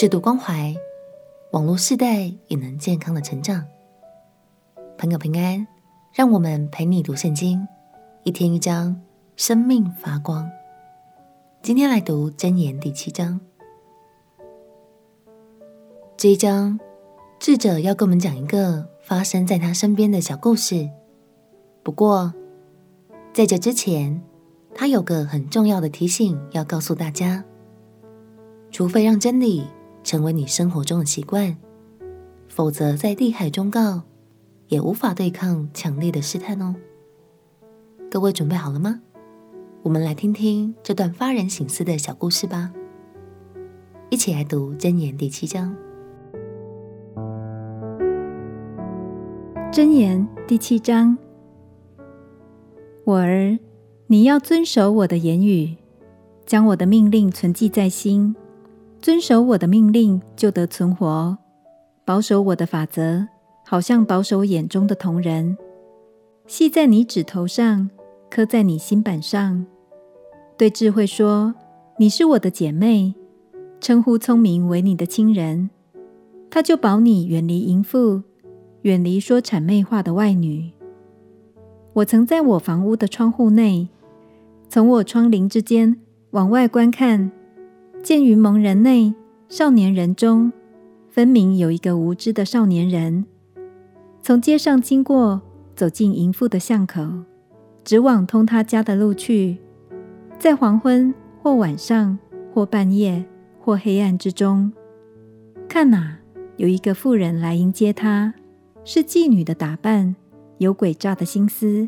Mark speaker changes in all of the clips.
Speaker 1: 适度关怀，网络世代也能健康的成长。朋友平安，让我们陪你读圣经，一天一章，生命发光。今天来读箴言第七章。这一章，智者要跟我们讲一个发生在他身边的小故事。不过，在这之前，他有个很重要的提醒要告诉大家：除非让真理成为你生活中的习惯，否则在地海忠告也无法对抗强烈的试探哦。各位准备好了吗？我们来听听这段发人省思的小故事吧。一起来读箴言第七章。
Speaker 2: 箴言第七章：我儿，你要遵守我的言语，将我的命令存记在心。遵守我的命令，就得存活；保守我的法则，好像保守眼中的瞳仁。系在你指头上，刻在你心板上。对智慧说：“你是我的姐妹。”称呼聪明为你的亲人，他就保你远离淫妇，远离说谄媚话的外女。我曾在我房屋的窗户内，从我窗棂之间往外观看。见于蒙人内，少年人中，分明有一个无知的少年人，从街上经过，走进淫妇的巷口，直往通他家的路去。在黄昏或晚上或半夜或黑暗之中，看哪，有一个妇人来迎接他，是妓女的打扮，有诡诈的心思。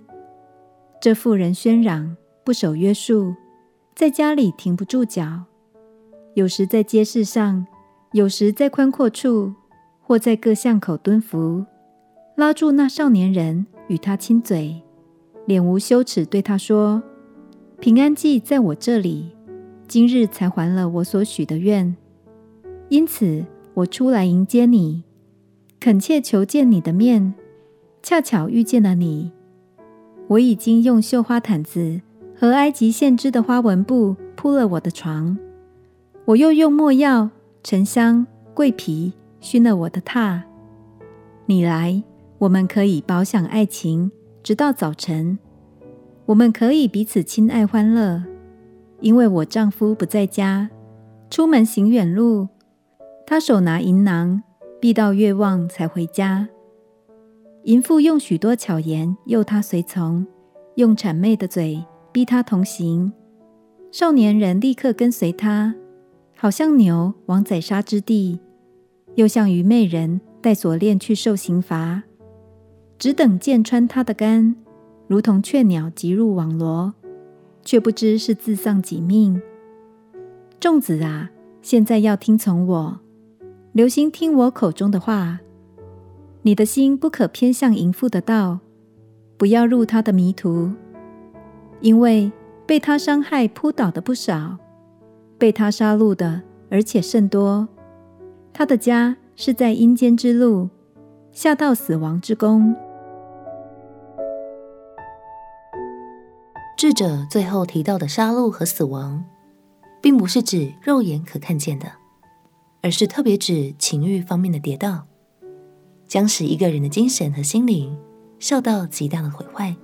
Speaker 2: 这妇人喧嚷，不守约束，在家里停不住脚。有时在街市上，有时在宽阔处，或在各巷口蹲伏，拉住那少年人，与他亲嘴，脸无羞耻对他说：“平安记在我这里，今日才还了我所许的愿。因此我出来迎接你，恳切求见你的面，恰巧遇见了你。我已经用绣花毯子和埃及线织的花纹布铺了我的床。”我又用墨药、沉香、桂皮熏了我的榻。你来，我们可以饱享爱情，直到早晨。我们可以彼此亲爱欢乐，因为我丈夫不在家，出门行远路。他手拿银囊，必到月望才回家。淫妇用许多巧言诱他随从，用谄媚的嘴逼他同行。少年人立刻跟随他。好像牛往宰杀之地，又像愚昧人带锁链去受刑罚，只等箭穿他的肝，如同雀鸟急入网罗，却不知是自丧己命。众子啊，现在要听从我，留心听我口中的话。你的心不可偏向淫妇的道，不要入他的迷途，因为被他伤害扑倒的不少。被他杀戮的，而且甚多。他的家是在阴间之路，下到死亡之宫。
Speaker 1: 智者最后提到的杀戮和死亡，并不是指肉眼可看见的，而是特别指情欲方面的跌倒，将使一个人的精神和心灵受到极大的毁坏，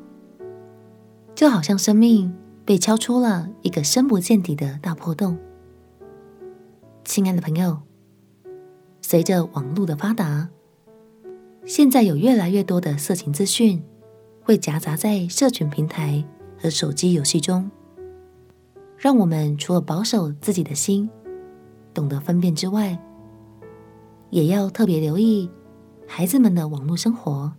Speaker 1: 就好像生命被敲出了一个深不见底的大破洞。亲爱的朋友，随着网络的发达，现在有越来越多的色情资讯会夹杂在社群平台和手机游戏中，让我们除了保守自己的心，懂得分辨之外，也要特别留意孩子们的网络生活。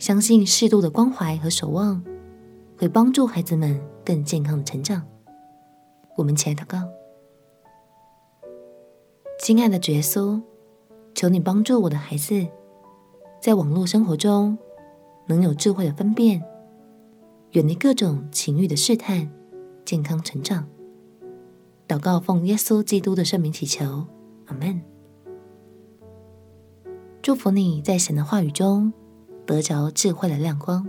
Speaker 1: 相信适度的关怀和守望，会帮助孩子们更健康的成长。我们起来祷告。亲爱的主耶稣，求你帮助我的孩子，在网络生活中能有智慧的分辨，远离各种情欲的试探，健康成长。祷告奉耶稣基督的圣名祈求，阿门。祝福你在神的话语中得着智慧的亮光，